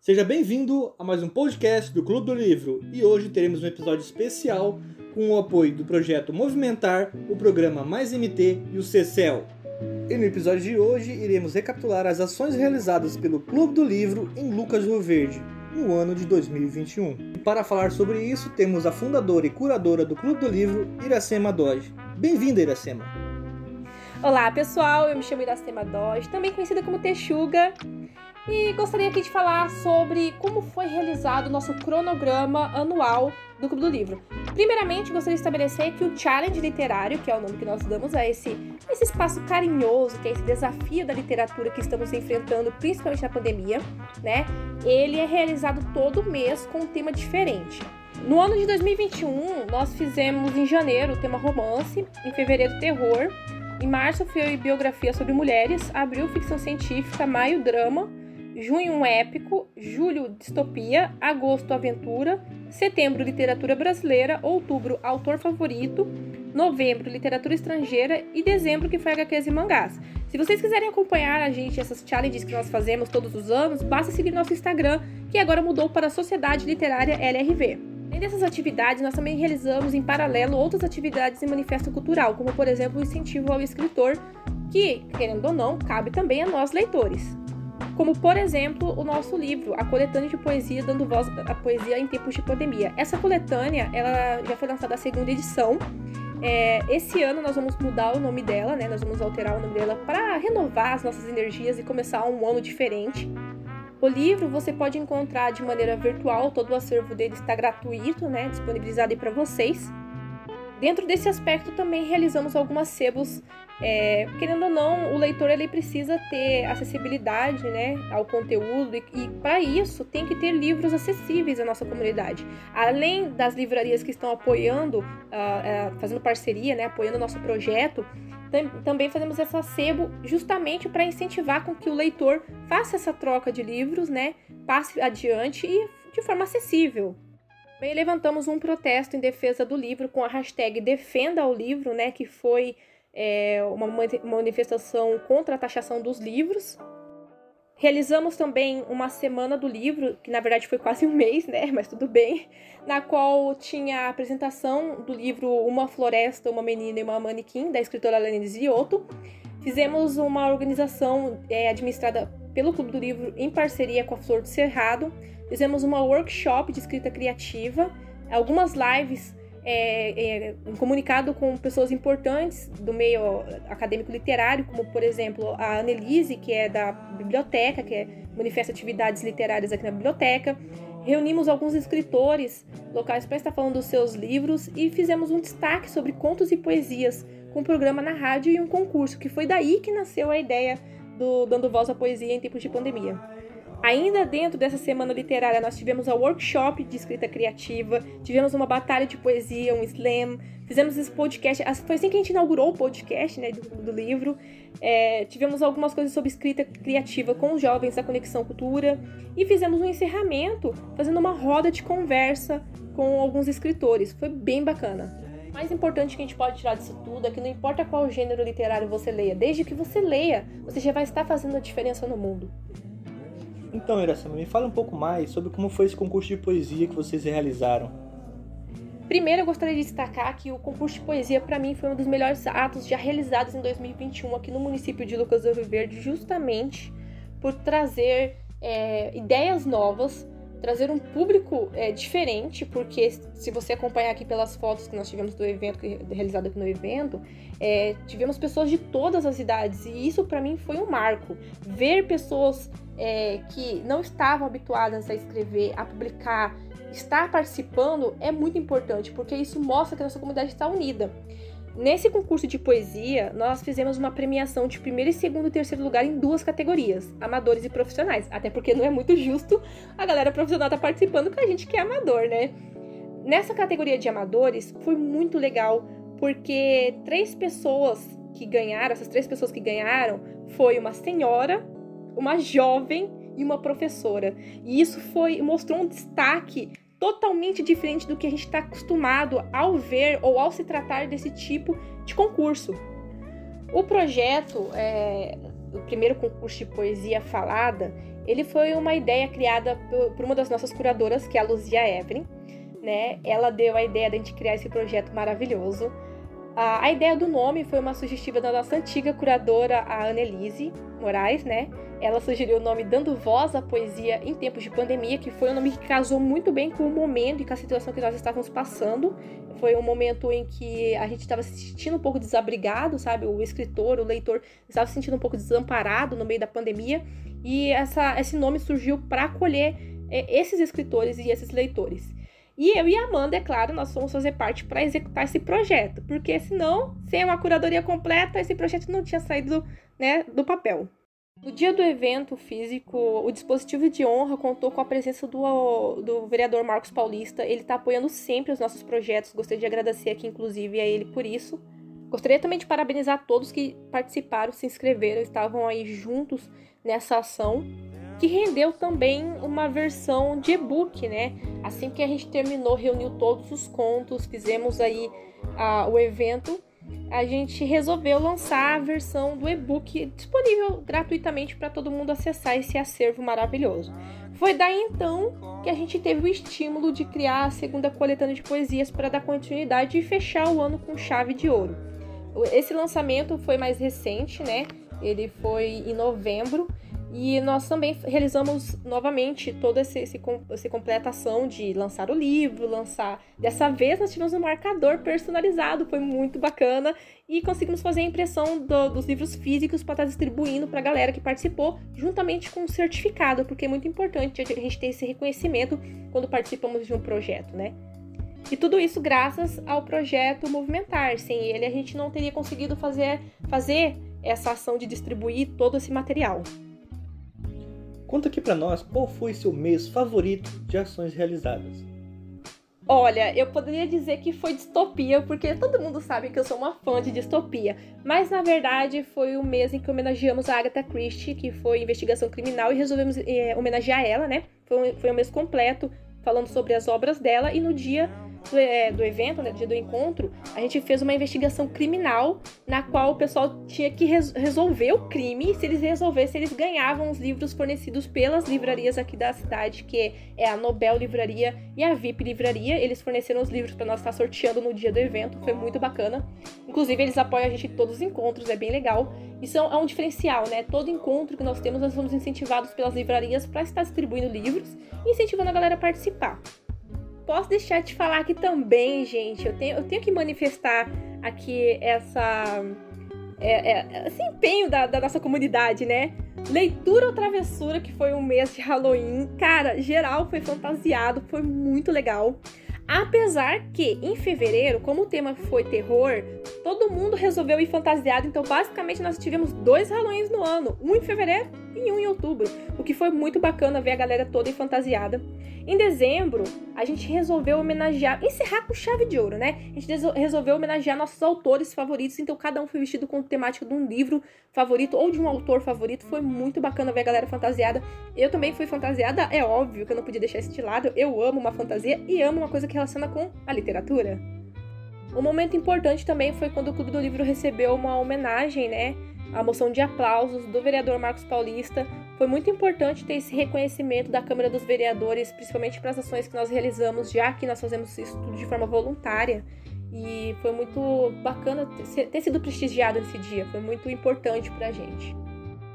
Seja bem-vindo a mais um podcast do Clube do Livro e hoje teremos um episódio especial com o apoio do projeto Movimentar, o programa Mais MT e o CCEL. E no episódio de hoje iremos recapitular as ações realizadas pelo Clube do Livro em Lucas Rio Verde no ano de 2021. E para falar sobre isso, temos a fundadora e curadora do Clube do Livro, Iracema Doge. Bem-vinda, Iracema! Olá, pessoal! Eu me chamo Iracema Doge, também conhecida como Texuga, e gostaria aqui de falar sobre como foi realizado o nosso cronograma anual do Clube do Livro. Primeiramente, gostaria de estabelecer que o Challenge Literário, que é o nome que nós damos a esse, esse espaço carinhoso, que é esse desafio da literatura que estamos enfrentando, principalmente na pandemia, né? Ele é realizado todo mês com um tema diferente. No ano de 2021, nós fizemos em janeiro o tema romance, em fevereiro terror, em março foi biografia sobre mulheres, abril ficção científica, maio drama, junho um épico, julho distopia, agosto aventura, setembro literatura brasileira, outubro autor favorito, novembro literatura estrangeira e dezembro que foi HQs e mangás. Se vocês quiserem acompanhar a gente essas challenges que nós fazemos todos os anos, basta seguir nosso Instagram, que agora mudou para Sociedade Literária LRV. Além dessas atividades, nós também realizamos em paralelo outras atividades em manifesto cultural, como por exemplo o incentivo ao escritor, que, querendo ou não, cabe também a nós leitores como por exemplo o nosso livro, a coletânea de poesia dando voz à poesia em tempos de pandemia. Essa coletânea, ela já foi lançada a segunda edição. É, esse ano nós vamos mudar o nome dela, né? Nós vamos alterar o nome dela para renovar as nossas energias e começar um ano diferente. O livro você pode encontrar de maneira virtual, todo o acervo dele está gratuito, né? Disponibilizado aí para vocês. Dentro desse aspecto também realizamos algumas sebos é, querendo ou não, o leitor ele precisa ter acessibilidade né, ao conteúdo e, e para isso tem que ter livros acessíveis à nossa comunidade. Além das livrarias que estão apoiando, uh, uh, fazendo parceria, né, apoiando o nosso projeto, tam também fazemos essa sebo justamente para incentivar com que o leitor faça essa troca de livros, né, passe adiante e de forma acessível. Também levantamos um protesto em defesa do livro com a hashtag Defenda o Livro, né, que foi é, uma manifestação contra a taxação dos livros. Realizamos também uma semana do livro, que na verdade foi quase um mês, né? Mas tudo bem, na qual tinha a apresentação do livro Uma Floresta, Uma Menina e uma Manequim, da escritora Lene Ziotto. Fizemos uma organização é, administrada pelo Clube do Livro em parceria com a Flor do Cerrado. Fizemos uma workshop de escrita criativa, algumas lives é, é, um comunicado com pessoas importantes do meio acadêmico literário, como por exemplo a Annelise, que é da biblioteca, que é, manifesta atividades literárias aqui na biblioteca. Reunimos alguns escritores locais para estar falando dos seus livros e fizemos um destaque sobre contos e poesias com um programa na rádio e um concurso, que foi daí que nasceu a ideia do Dando Voz à Poesia em tempos de pandemia. Ainda dentro dessa semana literária, nós tivemos a workshop de escrita criativa, tivemos uma batalha de poesia, um slam, fizemos esse podcast. Foi assim que a gente inaugurou o podcast né, do, do livro. É, tivemos algumas coisas sobre escrita criativa com os jovens da Conexão Cultura e fizemos um encerramento fazendo uma roda de conversa com alguns escritores. Foi bem bacana. O mais importante que a gente pode tirar disso tudo é que não importa qual gênero literário você leia, desde que você leia, você já vai estar fazendo a diferença no mundo. Então, Iracema, me fala um pouco mais sobre como foi esse concurso de poesia que vocês realizaram. Primeiro, eu gostaria de destacar que o concurso de poesia, para mim, foi um dos melhores atos já realizados em 2021 aqui no município de Lucas do Rio Verde, justamente por trazer é, ideias novas, trazer um público é, diferente, porque se você acompanhar aqui pelas fotos que nós tivemos do evento, realizado aqui no evento, é, tivemos pessoas de todas as idades, e isso para mim foi um marco. Ver pessoas é, que não estavam habituadas a escrever, a publicar, estar participando é muito importante, porque isso mostra que a nossa comunidade está unida. Nesse concurso de poesia, nós fizemos uma premiação de primeiro, segundo e terceiro lugar em duas categorias, amadores e profissionais. Até porque não é muito justo a galera profissional estar tá participando com a gente que é amador, né? Nessa categoria de amadores, foi muito legal, porque três pessoas que ganharam, essas três pessoas que ganharam, foi uma senhora, uma jovem e uma professora. E isso foi mostrou um destaque totalmente diferente do que a gente está acostumado ao ver ou ao se tratar desse tipo de concurso. O projeto é, o primeiro concurso de poesia falada, ele foi uma ideia criada por uma das nossas curadoras, que é a Luzia Evelyn. Né? Ela deu a ideia de a gente criar esse projeto maravilhoso. A, ideia do nome foi uma sugestiva da nossa antiga curadora, a Annelise Moraes, né? Ela sugeriu o nome Dando Voz à Poesia em Tempos de Pandemia, que foi um nome que casou muito bem com o momento e com a situação que nós estávamos passando. Foi um momento em que a gente estava se sentindo um pouco desabrigado, sabe? O escritor, o leitor estava se sentindo um pouco desamparado no meio da pandemia. E essa, esse nome surgiu para acolher é, esses escritores e esses leitores. E eu e a Amanda, é claro, nós fomos fazer parte para executar esse projeto, porque senão, sem uma curadoria completa, esse projeto não tinha saído né, do papel. No dia do evento físico, o dispositivo de honra contou com a presença do, do vereador Marcos Paulista. Ele está apoiando sempre os nossos projetos. Gostaria de agradecer aqui, inclusive, a ele por isso. Gostaria também de parabenizar todos que participaram, se inscreveram, estavam aí juntos nessa ação que rendeu também uma versão de e-book, né? Assim que a gente terminou, reuniu todos os contos, fizemos aí o evento, a gente resolveu lançar a versão do e-book disponível gratuitamente para todo mundo acessar esse acervo maravilhoso. Foi daí então que a gente teve o estímulo de criar a segunda coletânea de poesias para dar continuidade e fechar o ano com chave de ouro. Esse lançamento foi mais recente, né? Ele foi em novembro e nós também realizamos novamente toda esse, essa completação de lançar o livro, lançar. Dessa vez nós tivemos um marcador personalizado, foi muito bacana. E conseguimos fazer a impressão do, dos livros físicos para estar distribuindo para a galera que participou, juntamente com o certificado, porque é muito importante a gente ter esse reconhecimento quando participamos de um projeto, né? E tudo isso graças ao projeto Movimentar. Sem ele, a gente não teria conseguido fazer, fazer essa ação de distribuir todo esse material. Conta aqui para nós qual foi seu mês favorito de ações realizadas. Olha, eu poderia dizer que foi distopia, porque todo mundo sabe que eu sou uma fã de distopia. Mas na verdade foi o mês em que homenageamos a Agatha Christie, que foi investigação criminal, e resolvemos é, homenagear ela, né? Foi um, foi um mês completo falando sobre as obras dela, e no dia do, é, do evento, né, do dia do encontro, a gente fez uma investigação criminal na qual o pessoal tinha que res resolver o crime. Se eles resolvessem, eles ganhavam os livros fornecidos pelas livrarias aqui da cidade, que é a Nobel Livraria e a VIP Livraria. Eles forneceram os livros para nós estar sorteando no dia do evento, foi muito bacana. Inclusive, eles apoiam a gente em todos os encontros, é bem legal. Isso é um diferencial, né? Todo encontro que nós temos, nós somos incentivados pelas livrarias para estar distribuindo livros e incentivando a galera a participar posso deixar de falar aqui também, gente. Eu tenho, eu tenho que manifestar aqui essa. É, é, esse empenho da, da nossa comunidade, né? Leitura ou Travessura, que foi um mês de Halloween. Cara, geral foi fantasiado, foi muito legal. Apesar que em fevereiro, como o tema foi terror, todo mundo resolveu ir fantasiado, então basicamente nós tivemos dois Halloweens no ano, um em fevereiro e um em outubro, o que foi muito bacana ver a galera toda fantasiada. Em dezembro, a gente resolveu homenagear, encerrar com chave de ouro, né? A gente resolveu homenagear nossos autores favoritos, então cada um foi vestido com temática de um livro favorito ou de um autor favorito. Foi muito bacana ver a galera fantasiada. Eu também fui fantasiada, é óbvio que eu não podia deixar isso de lado. Eu amo uma fantasia e amo uma coisa que relaciona com a literatura. Um momento importante também foi quando o Clube do Livro recebeu uma homenagem, né? A moção de aplausos do vereador Marcos Paulista foi muito importante ter esse reconhecimento da Câmara dos Vereadores, principalmente para as ações que nós realizamos, já que nós fazemos isso tudo de forma voluntária. E foi muito bacana ter sido prestigiado nesse dia, foi muito importante para a gente.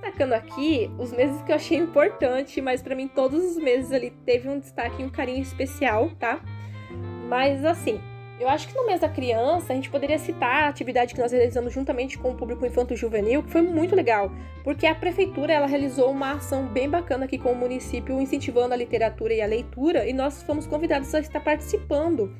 Destacando aqui os meses que eu achei importante, mas para mim todos os meses ali teve um destaque e um carinho especial, tá? Mas assim, eu acho que no mês da criança a gente poderia citar a atividade que nós realizamos juntamente com o público infanto-juvenil, que foi muito legal, porque a prefeitura ela realizou uma ação bem bacana aqui com o município, incentivando a literatura e a leitura, e nós fomos convidados a estar participando.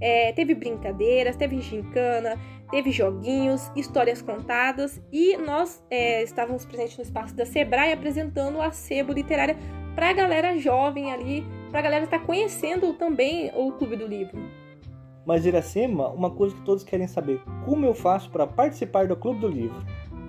É, teve brincadeiras, teve gincana, teve joguinhos, histórias contadas, e nós é, estávamos presentes no espaço da Sebrae apresentando a sebo literária para a galera jovem ali, para a galera estar tá conhecendo também o Clube do Livro. Mas Iracema, uma coisa que todos querem saber: como eu faço para participar do Clube do Livro?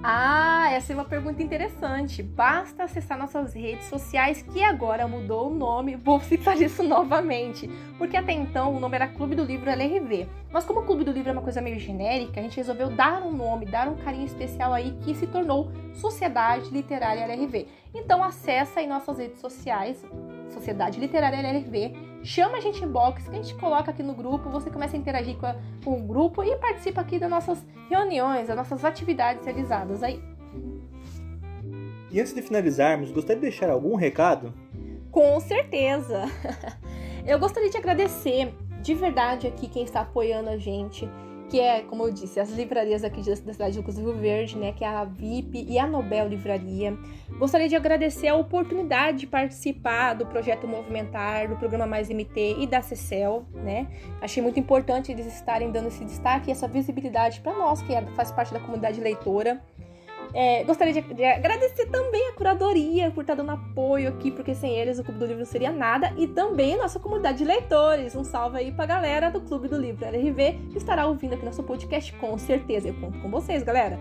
Ah, essa é uma pergunta interessante. Basta acessar nossas redes sociais, que agora mudou o nome. Vou citar isso novamente, porque até então o nome era Clube do Livro LRV. Mas como o Clube do Livro é uma coisa meio genérica, a gente resolveu dar um nome, dar um carinho especial aí que se tornou Sociedade Literária LRV. Então acessa aí nossas redes sociais, Sociedade Literária LRV, chama a gente em box, que a gente coloca aqui no grupo, você começa a interagir com, a, com o grupo e participa aqui das nossas reuniões, das nossas atividades realizadas aí. E antes de finalizarmos, gostaria de deixar algum recado? Com certeza! Eu gostaria de agradecer de verdade aqui quem está apoiando a gente que é, como eu disse, as livrarias aqui da cidade do Rio Verde, né, que é a VIP e a Nobel Livraria. Gostaria de agradecer a oportunidade de participar do projeto Movimentar, do programa Mais MT e da CECEL, né? Achei muito importante eles estarem dando esse destaque e essa visibilidade para nós, que é, faz parte da comunidade leitora. É, gostaria de, de, agradecer também a curadoria por estar dando apoio aqui, porque sem eles o Clube do Livro não seria nada, e também a nossa comunidade de leitores. Um salve aí pra galera do Clube do Livro LRV, que estará ouvindo aqui nosso podcast com certeza. Eu conto com vocês, galera.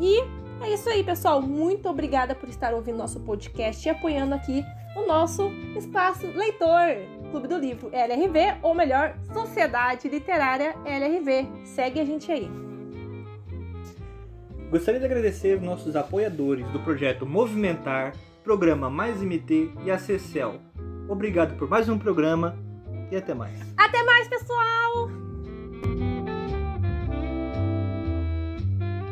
E é isso aí, pessoal. Muito obrigada por estar ouvindo nosso podcast e apoiando aqui o nosso espaço leitor. Clube do Livro LRV, ou melhor, Sociedade Literária LRV. Segue a gente aí. Gostaria de agradecer nossos apoiadores do projeto Movimentar, Programa Mais MT e a. Obrigado por mais um programa e até mais. Até mais, pessoal!